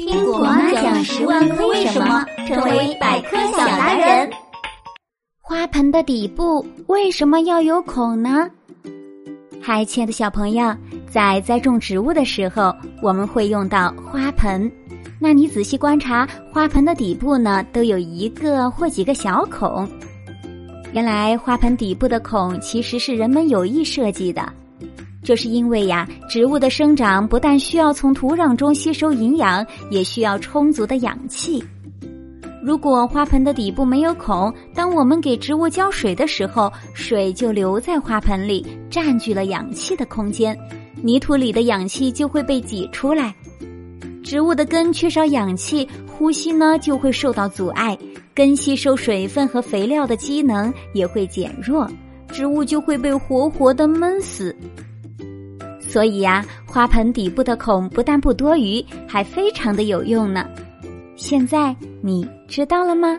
听果妈讲十万个为什么，成为百科小达人。花盆的底部为什么要有孔呢？嗨，亲爱的小朋友，在栽种植物的时候，我们会用到花盆。那你仔细观察，花盆的底部呢，都有一个或几个小孔。原来，花盆底部的孔其实是人们有意设计的。这是因为呀，植物的生长不但需要从土壤中吸收营养，也需要充足的氧气。如果花盆的底部没有孔，当我们给植物浇水的时候，水就留在花盆里，占据了氧气的空间，泥土里的氧气就会被挤出来。植物的根缺少氧气，呼吸呢就会受到阻碍，根吸收水分和肥料的机能也会减弱，植物就会被活活的闷死。所以呀，花盆底部的孔不但不多余，还非常的有用呢。现在你知道了吗？